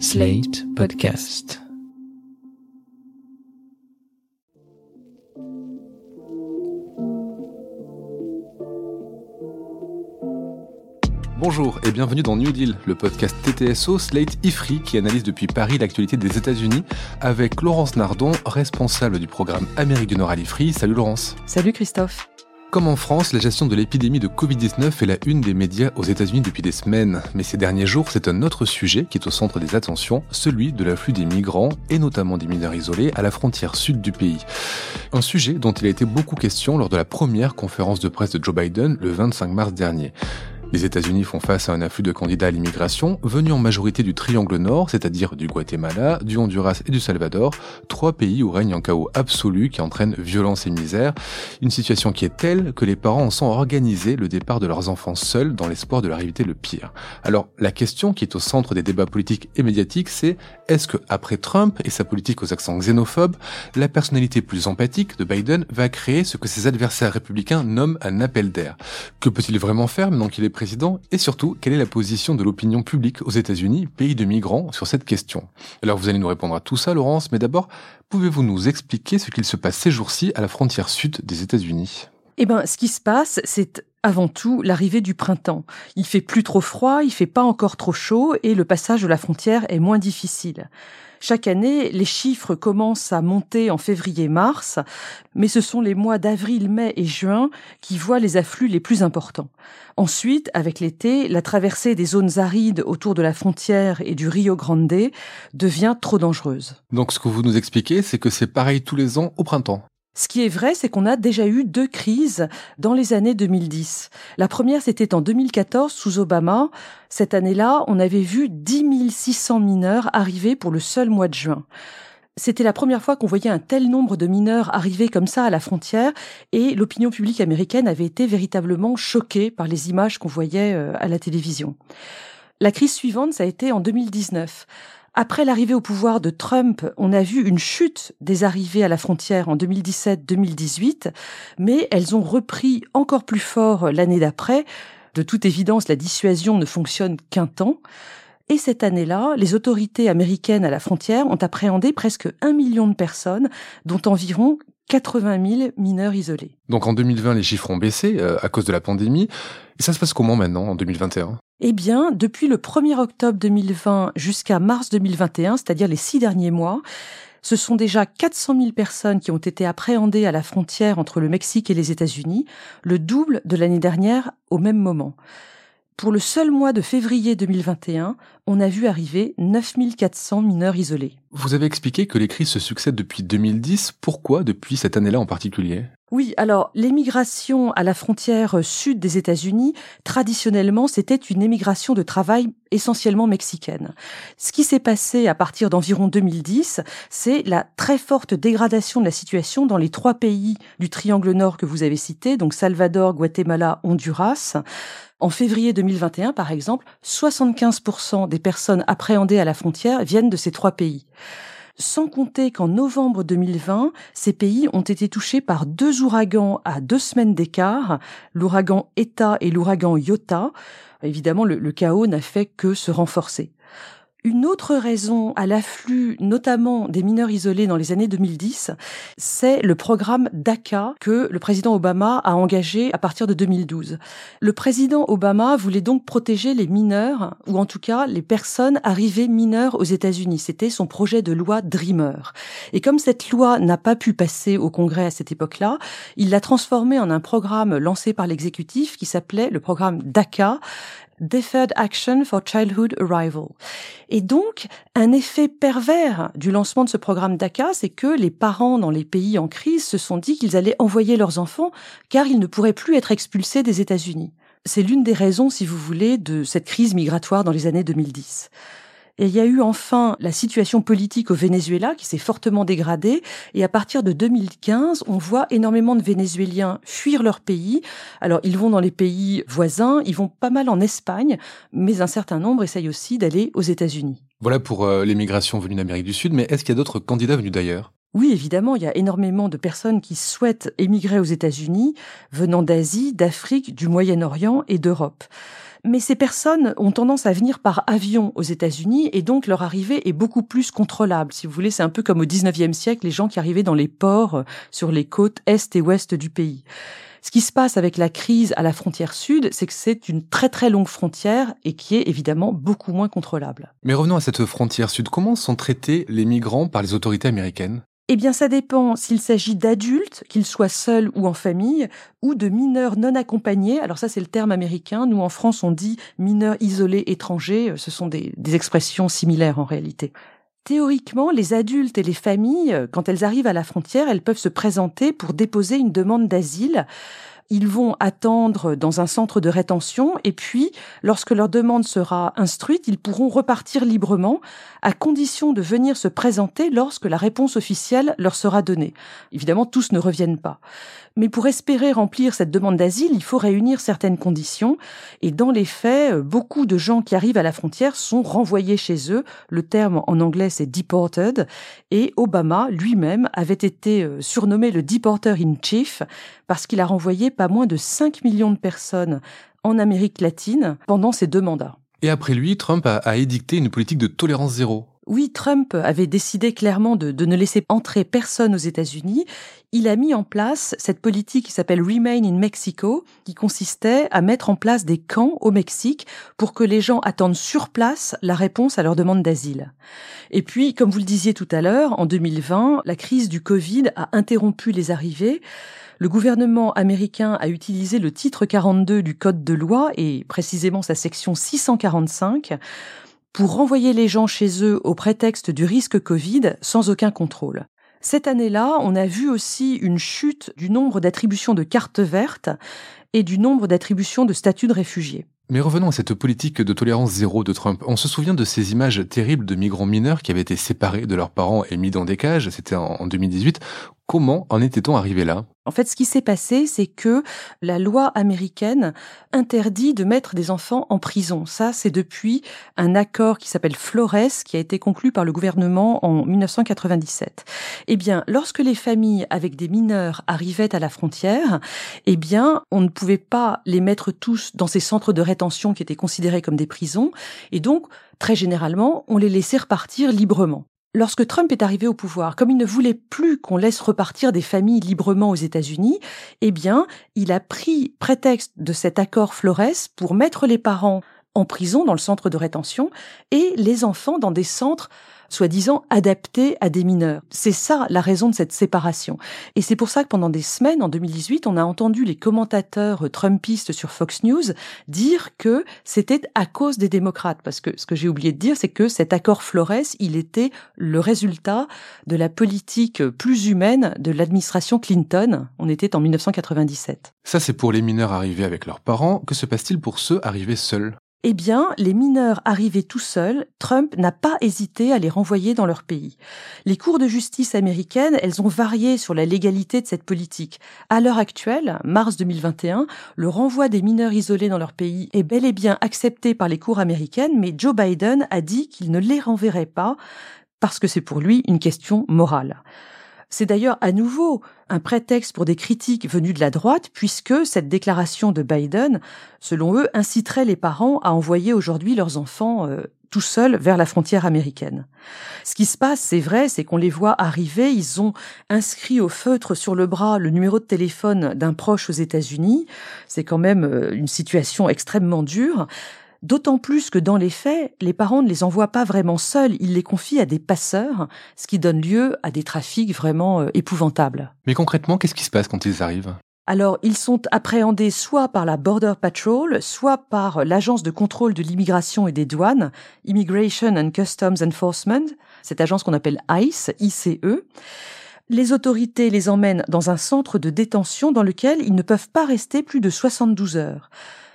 Slate Podcast. Bonjour et bienvenue dans New Deal, le podcast TTSO Slate IFRI qui analyse depuis Paris l'actualité des États-Unis avec Laurence Nardon, responsable du programme Amérique du Nord à l'IFRI. Salut Laurence. Salut Christophe. Comme en France, la gestion de l'épidémie de Covid-19 est la une des médias aux États-Unis depuis des semaines. Mais ces derniers jours, c'est un autre sujet qui est au centre des attentions, celui de l'afflux des migrants, et notamment des mineurs isolés, à la frontière sud du pays. Un sujet dont il a été beaucoup question lors de la première conférence de presse de Joe Biden le 25 mars dernier. Les États-Unis font face à un afflux de candidats à l'immigration venus en majorité du Triangle Nord, c'est-à-dire du Guatemala, du Honduras et du Salvador, trois pays où règne un chaos absolu qui entraîne violence et misère, une situation qui est telle que les parents en sont organisés le départ de leurs enfants seuls dans l'espoir de leur éviter le pire. Alors la question qui est au centre des débats politiques et médiatiques, c'est est-ce que après Trump et sa politique aux accents xénophobes, la personnalité plus empathique de Biden va créer ce que ses adversaires républicains nomment un appel d'air? Que peut-il vraiment faire maintenant qu'il est et surtout, quelle est la position de l'opinion publique aux États-Unis, pays de migrants, sur cette question? Alors vous allez nous répondre à tout ça, Laurence, mais d'abord, pouvez-vous nous expliquer ce qu'il se passe ces jours-ci à la frontière sud des États-Unis? Eh ben, ce qui se passe, c'est avant tout l'arrivée du printemps. Il fait plus trop froid, il fait pas encore trop chaud et le passage de la frontière est moins difficile. Chaque année, les chiffres commencent à monter en février-mars, mais ce sont les mois d'avril, mai et juin qui voient les afflux les plus importants. Ensuite, avec l'été, la traversée des zones arides autour de la frontière et du Rio Grande devient trop dangereuse. Donc ce que vous nous expliquez, c'est que c'est pareil tous les ans au printemps. Ce qui est vrai, c'est qu'on a déjà eu deux crises dans les années 2010. La première, c'était en 2014 sous Obama. Cette année-là, on avait vu 10 600 mineurs arriver pour le seul mois de juin. C'était la première fois qu'on voyait un tel nombre de mineurs arriver comme ça à la frontière et l'opinion publique américaine avait été véritablement choquée par les images qu'on voyait euh, à la télévision. La crise suivante, ça a été en 2019. Après l'arrivée au pouvoir de Trump, on a vu une chute des arrivées à la frontière en 2017-2018, mais elles ont repris encore plus fort l'année d'après. De toute évidence, la dissuasion ne fonctionne qu'un temps. Et cette année-là, les autorités américaines à la frontière ont appréhendé presque un million de personnes, dont environ 80 000 mineurs isolés. Donc en 2020, les chiffres ont baissé euh, à cause de la pandémie. Et ça se passe comment maintenant en 2021 eh bien, depuis le 1er octobre 2020 jusqu'à mars 2021, c'est-à-dire les six derniers mois, ce sont déjà 400 000 personnes qui ont été appréhendées à la frontière entre le Mexique et les États-Unis, le double de l'année dernière au même moment. Pour le seul mois de février 2021, on a vu arriver 9400 mineurs isolés. Vous avez expliqué que les crises se succèdent depuis 2010. Pourquoi depuis cette année-là en particulier? Oui, alors l'émigration à la frontière sud des États-Unis, traditionnellement, c'était une émigration de travail essentiellement mexicaine. Ce qui s'est passé à partir d'environ 2010, c'est la très forte dégradation de la situation dans les trois pays du triangle nord que vous avez cités, donc Salvador, Guatemala, Honduras. En février 2021, par exemple, 75% des personnes appréhendées à la frontière viennent de ces trois pays sans compter qu'en novembre 2020, ces pays ont été touchés par deux ouragans à deux semaines d'écart, l'ouragan Eta et l'ouragan Iota. Évidemment, le, le chaos n'a fait que se renforcer. Une autre raison à l'afflux, notamment des mineurs isolés dans les années 2010, c'est le programme DACA que le président Obama a engagé à partir de 2012. Le président Obama voulait donc protéger les mineurs, ou en tout cas les personnes arrivées mineures aux États-Unis. C'était son projet de loi Dreamer. Et comme cette loi n'a pas pu passer au Congrès à cette époque-là, il l'a transformée en un programme lancé par l'exécutif qui s'appelait le programme DACA, Deferred Action for Childhood Arrival. Et donc, un effet pervers du lancement de ce programme DACA, c'est que les parents dans les pays en crise se sont dit qu'ils allaient envoyer leurs enfants car ils ne pourraient plus être expulsés des États-Unis. C'est l'une des raisons, si vous voulez, de cette crise migratoire dans les années 2010. Et il y a eu enfin la situation politique au Venezuela qui s'est fortement dégradée. Et à partir de 2015, on voit énormément de Vénézuéliens fuir leur pays. Alors ils vont dans les pays voisins, ils vont pas mal en Espagne, mais un certain nombre essayent aussi d'aller aux États-Unis. Voilà pour euh, l'émigration venue d'Amérique du Sud, mais est-ce qu'il y a d'autres candidats venus d'ailleurs? Oui, évidemment, il y a énormément de personnes qui souhaitent émigrer aux États-Unis, venant d'Asie, d'Afrique, du Moyen-Orient et d'Europe. Mais ces personnes ont tendance à venir par avion aux États-Unis et donc leur arrivée est beaucoup plus contrôlable. Si vous voulez, c'est un peu comme au 19e siècle, les gens qui arrivaient dans les ports euh, sur les côtes est et ouest du pays. Ce qui se passe avec la crise à la frontière sud, c'est que c'est une très très longue frontière et qui est évidemment beaucoup moins contrôlable. Mais revenons à cette frontière sud. Comment sont traités les migrants par les autorités américaines? Eh bien, ça dépend s'il s'agit d'adultes, qu'ils soient seuls ou en famille, ou de mineurs non accompagnés. Alors ça, c'est le terme américain. Nous, en France, on dit mineurs isolés étrangers. Ce sont des, des expressions similaires en réalité. Théoriquement, les adultes et les familles, quand elles arrivent à la frontière, elles peuvent se présenter pour déposer une demande d'asile. Ils vont attendre dans un centre de rétention et puis, lorsque leur demande sera instruite, ils pourront repartir librement à condition de venir se présenter lorsque la réponse officielle leur sera donnée. Évidemment, tous ne reviennent pas. Mais pour espérer remplir cette demande d'asile, il faut réunir certaines conditions. Et dans les faits, beaucoup de gens qui arrivent à la frontière sont renvoyés chez eux. Le terme en anglais, c'est deported. Et Obama lui-même avait été euh, surnommé le deporter in chief parce qu'il a renvoyé pas moins de 5 millions de personnes en Amérique latine pendant ses deux mandats. Et après lui, Trump a, a édicté une politique de tolérance zéro. Oui, Trump avait décidé clairement de, de, ne laisser entrer personne aux États-Unis. Il a mis en place cette politique qui s'appelle Remain in Mexico, qui consistait à mettre en place des camps au Mexique pour que les gens attendent sur place la réponse à leur demande d'asile. Et puis, comme vous le disiez tout à l'heure, en 2020, la crise du Covid a interrompu les arrivées. Le gouvernement américain a utilisé le titre 42 du Code de loi et précisément sa section 645 pour renvoyer les gens chez eux au prétexte du risque Covid sans aucun contrôle. Cette année-là, on a vu aussi une chute du nombre d'attributions de cartes vertes et du nombre d'attributions de statut de réfugiés. Mais revenons à cette politique de tolérance zéro de Trump. On se souvient de ces images terribles de migrants mineurs qui avaient été séparés de leurs parents et mis dans des cages. C'était en 2018. Comment en était-on arrivé là? En fait, ce qui s'est passé, c'est que la loi américaine interdit de mettre des enfants en prison. Ça, c'est depuis un accord qui s'appelle Flores, qui a été conclu par le gouvernement en 1997. Eh bien, lorsque les familles avec des mineurs arrivaient à la frontière, eh bien, on ne pouvait pas les mettre tous dans ces centres de rétention qui étaient considérés comme des prisons, et donc, très généralement, on les laissait repartir librement. Lorsque Trump est arrivé au pouvoir, comme il ne voulait plus qu'on laisse repartir des familles librement aux États-Unis, eh bien, il a pris prétexte de cet accord Flores pour mettre les parents en prison dans le centre de rétention et les enfants dans des centres soi-disant adapté à des mineurs. C'est ça la raison de cette séparation. Et c'est pour ça que pendant des semaines, en 2018, on a entendu les commentateurs trumpistes sur Fox News dire que c'était à cause des démocrates. Parce que ce que j'ai oublié de dire, c'est que cet accord Flores, il était le résultat de la politique plus humaine de l'administration Clinton. On était en 1997. Ça, c'est pour les mineurs arrivés avec leurs parents. Que se passe-t-il pour ceux arrivés seuls? Eh bien, les mineurs arrivés tout seuls, Trump n'a pas hésité à les renvoyer dans leur pays. Les cours de justice américaines, elles ont varié sur la légalité de cette politique. À l'heure actuelle, mars 2021, le renvoi des mineurs isolés dans leur pays est bel et bien accepté par les cours américaines, mais Joe Biden a dit qu'il ne les renverrait pas parce que c'est pour lui une question morale. C'est d'ailleurs à nouveau un prétexte pour des critiques venues de la droite, puisque cette déclaration de Biden, selon eux, inciterait les parents à envoyer aujourd'hui leurs enfants euh, tout seuls vers la frontière américaine. Ce qui se passe, c'est vrai, c'est qu'on les voit arriver, ils ont inscrit au feutre sur le bras le numéro de téléphone d'un proche aux États-Unis. C'est quand même euh, une situation extrêmement dure. D'autant plus que dans les faits, les parents ne les envoient pas vraiment seuls, ils les confient à des passeurs, ce qui donne lieu à des trafics vraiment euh, épouvantables. Mais concrètement, qu'est-ce qui se passe quand ils arrivent? Alors, ils sont appréhendés soit par la Border Patrol, soit par l'agence de contrôle de l'immigration et des douanes, Immigration and Customs Enforcement, cette agence qu'on appelle ICE, ICE. Les autorités les emmènent dans un centre de détention dans lequel ils ne peuvent pas rester plus de 72 heures.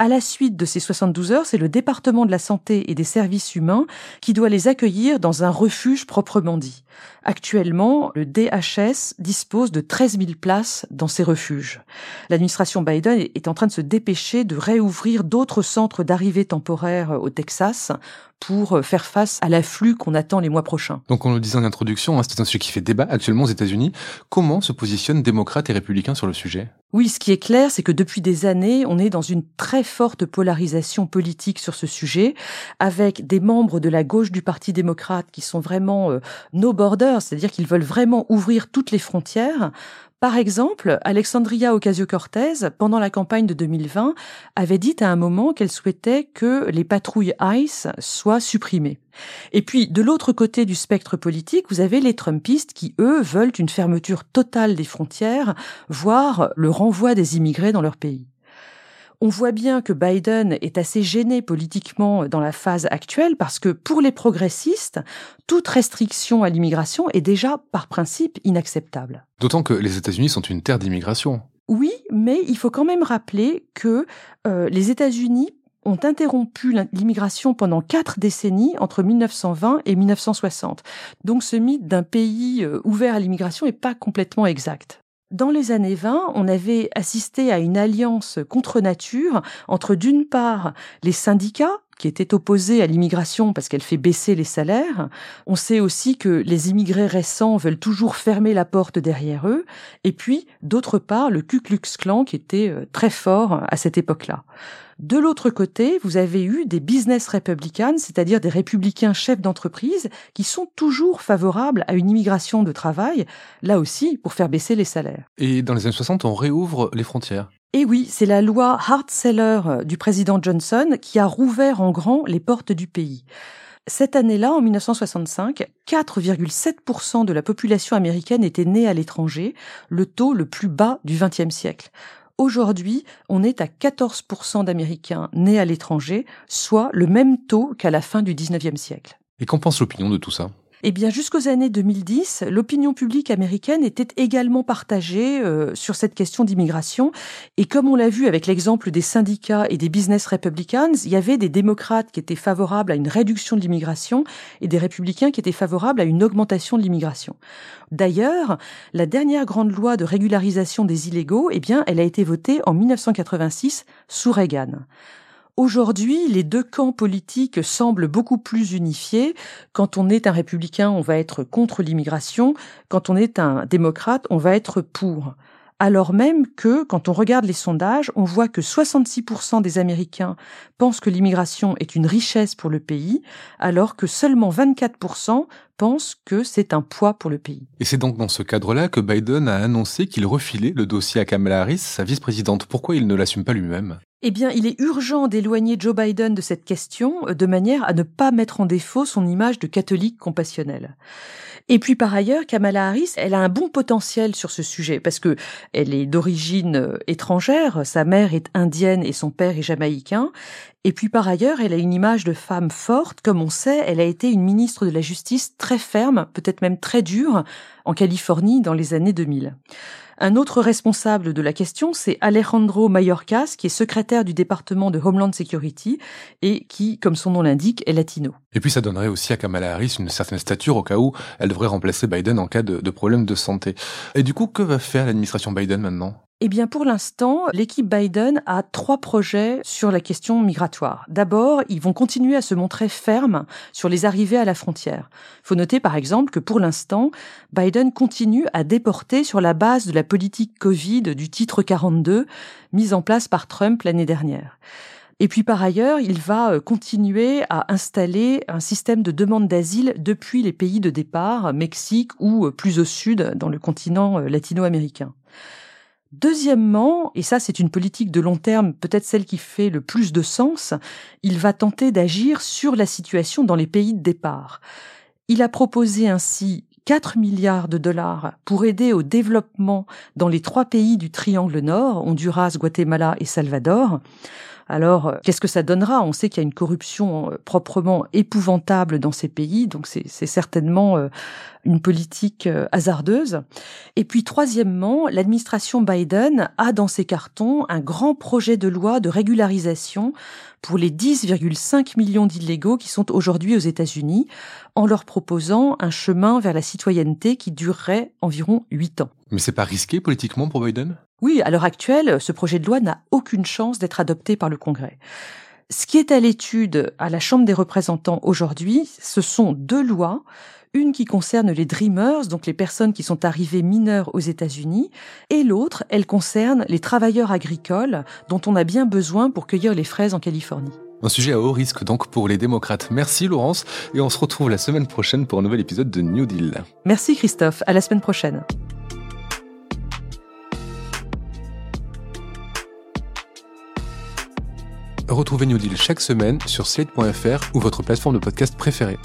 À la suite de ces 72 heures, c'est le département de la santé et des services humains qui doit les accueillir dans un refuge proprement dit. Actuellement, le DHS dispose de 13 000 places dans ces refuges. L'administration Biden est en train de se dépêcher de réouvrir d'autres centres d'arrivée temporaire au Texas pour euh, faire face à l'afflux qu'on attend les mois prochains. Donc on le disait en introduction, hein, c'est un sujet qui fait débat actuellement aux États-Unis. Comment se positionnent démocrates et républicains sur le sujet? Oui, ce qui est clair, c'est que depuis des années, on est dans une très forte polarisation politique sur ce sujet, avec des membres de la gauche du Parti démocrate qui sont vraiment euh, no borders, c'est-à-dire qu'ils veulent vraiment ouvrir toutes les frontières, par exemple, Alexandria Ocasio-Cortez, pendant la campagne de 2020, avait dit à un moment qu'elle souhaitait que les patrouilles ICE soient supprimées. Et puis, de l'autre côté du spectre politique, vous avez les Trumpistes qui, eux, veulent une fermeture totale des frontières, voire le renvoi des immigrés dans leur pays. On voit bien que Biden est assez gêné politiquement dans la phase actuelle parce que pour les progressistes, toute restriction à l'immigration est déjà par principe inacceptable. D'autant que les États-Unis sont une terre d'immigration. Oui, mais il faut quand même rappeler que euh, les États-Unis ont interrompu l'immigration pendant quatre décennies entre 1920 et 1960. Donc ce mythe d'un pays euh, ouvert à l'immigration n'est pas complètement exact. Dans les années 20, on avait assisté à une alliance contre nature entre d'une part les syndicats qui étaient opposés à l'immigration parce qu'elle fait baisser les salaires. On sait aussi que les immigrés récents veulent toujours fermer la porte derrière eux. Et puis, d'autre part, le Ku Klux Klan qui était euh, très fort à cette époque-là. De l'autre côté, vous avez eu des business republicans, c'est-à-dire des républicains chefs d'entreprise, qui sont toujours favorables à une immigration de travail, là aussi pour faire baisser les salaires. Et dans les années 60, on réouvre les frontières. Et oui, c'est la loi Hart-Celler du président Johnson qui a rouvert en grand les portes du pays. Cette année-là, en 1965, 4,7% de la population américaine était née à l'étranger, le taux le plus bas du XXe siècle. Aujourd'hui, on est à 14% d'Américains nés à l'étranger, soit le même taux qu'à la fin du 19e siècle. Et qu'en pense l'opinion de tout ça? Eh bien, jusqu'aux années 2010, l'opinion publique américaine était également partagée euh, sur cette question d'immigration. Et comme on l'a vu avec l'exemple des syndicats et des business republicans, il y avait des démocrates qui étaient favorables à une réduction de l'immigration et des républicains qui étaient favorables à une augmentation de l'immigration. D'ailleurs, la dernière grande loi de régularisation des illégaux, eh bien, elle a été votée en 1986 sous Reagan. Aujourd'hui, les deux camps politiques semblent beaucoup plus unifiés. Quand on est un républicain, on va être contre l'immigration. Quand on est un démocrate, on va être pour. Alors même que, quand on regarde les sondages, on voit que 66% des Américains pensent que l'immigration est une richesse pour le pays, alors que seulement 24% pensent que c'est un poids pour le pays. Et c'est donc dans ce cadre-là que Biden a annoncé qu'il refilait le dossier à Kamala Harris, sa vice-présidente. Pourquoi il ne l'assume pas lui-même? Eh bien, il est urgent d'éloigner Joe Biden de cette question de manière à ne pas mettre en défaut son image de catholique compassionnel. Et puis par ailleurs, Kamala Harris, elle a un bon potentiel sur ce sujet parce que elle est d'origine euh, étrangère, sa mère est indienne et son père est jamaïcain. Et puis par ailleurs, elle a une image de femme forte, comme on sait, elle a été une ministre de la Justice très ferme, peut-être même très dure, en Californie dans les années 2000. Un autre responsable de la question, c'est Alejandro Mayorkas, qui est secrétaire du département de Homeland Security et qui, comme son nom l'indique, est latino. Et puis ça donnerait aussi à Kamala Harris une certaine stature au cas où elle devrait remplacer Biden en cas de, de problème de santé. Et du coup, que va faire l'administration Biden maintenant? Eh bien, pour l'instant, l'équipe Biden a trois projets sur la question migratoire. D'abord, ils vont continuer à se montrer fermes sur les arrivées à la frontière. Faut noter, par exemple, que pour l'instant, Biden continue à déporter sur la base de la politique Covid du titre 42 mise en place par Trump l'année dernière. Et puis par ailleurs, il va euh, continuer à installer un système de demande d'asile depuis les pays de départ, Mexique ou euh, plus au sud dans le continent euh, latino-américain. Deuxièmement, et ça c'est une politique de long terme, peut-être celle qui fait le plus de sens, il va tenter d'agir sur la situation dans les pays de départ. Il a proposé ainsi 4 milliards de dollars pour aider au développement dans les trois pays du Triangle Nord, Honduras, Guatemala et Salvador. Alors, euh, qu'est-ce que ça donnera? On sait qu'il y a une corruption euh, proprement épouvantable dans ces pays, donc c'est certainement euh, une politique hasardeuse. Et puis, troisièmement, l'administration Biden a dans ses cartons un grand projet de loi de régularisation pour les 10,5 millions d'illégaux qui sont aujourd'hui aux États-Unis, en leur proposant un chemin vers la citoyenneté qui durerait environ huit ans. Mais c'est pas risqué politiquement pour Biden? Oui, à l'heure actuelle, ce projet de loi n'a aucune chance d'être adopté par le Congrès. Ce qui est à l'étude à la Chambre des représentants aujourd'hui, ce sont deux lois. Une qui concerne les Dreamers, donc les personnes qui sont arrivées mineures aux États-Unis, et l'autre, elle concerne les travailleurs agricoles dont on a bien besoin pour cueillir les fraises en Californie. Un sujet à haut risque donc pour les démocrates. Merci Laurence et on se retrouve la semaine prochaine pour un nouvel épisode de New Deal. Merci Christophe, à la semaine prochaine. Retrouvez New Deal chaque semaine sur slate.fr ou votre plateforme de podcast préférée.